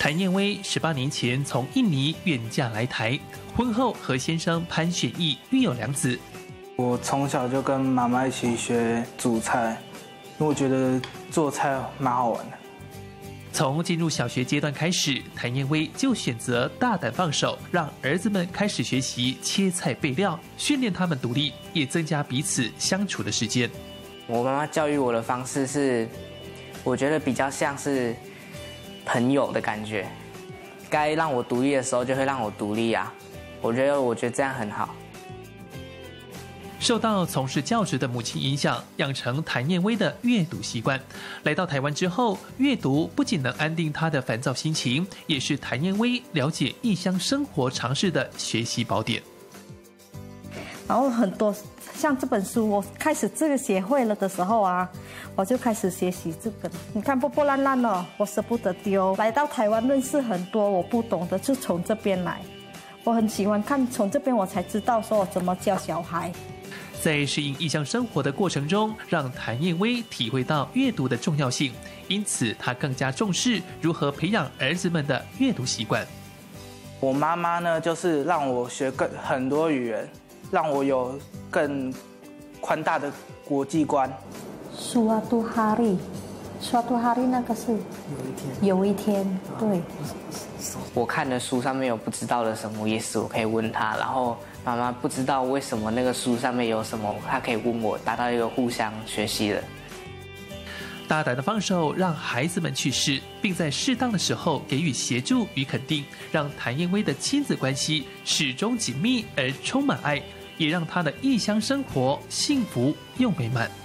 谭燕薇十八年前从印尼远嫁来台，婚后和先生潘选义育有两子。我从小就跟妈妈一起学煮菜，因为我觉得做菜蛮好玩的。从进入小学阶段开始，谭燕薇就选择大胆放手，让儿子们开始学习切菜备料，训练他们独立，也增加彼此相处的时间。我妈妈教育我的方式是，我觉得比较像是。朋友的感觉，该让我独立的时候就会让我独立啊！我觉得，我觉得这样很好。受到从事教职的母亲影响，养成谭燕薇的阅读习惯。来到台湾之后，阅读不仅能安定她的烦躁心情，也是谭燕薇了解异乡生活常识的学习宝典。然后很多像这本书，我开始这个学会了的时候啊，我就开始学习这个。你看破破烂烂哦，我舍不得丢。来到台湾认识很多我不懂的，就从这边来。我很喜欢看，从这边我才知道说我怎么教小孩。在适应异乡生活的过程中，让谭燕薇体会到阅读的重要性，因此她更加重视如何培养儿子们的阅读习惯。我妈妈呢，就是让我学更很多语言。让我有更宽大的国际观。Suatu hari，Suatu hari 那个是有一天，有一天，对。我看的书上面有不知道的什么意思，我可以问他。然后妈妈不知道为什么那个书上面有什么，他可以问我，达到一个互相学习的。大胆的放手，让孩子们去试，并在适当的时候给予协助与肯定，让谭燕薇的亲子关系始终紧密而充满爱。也让他的异乡生活幸福又美满。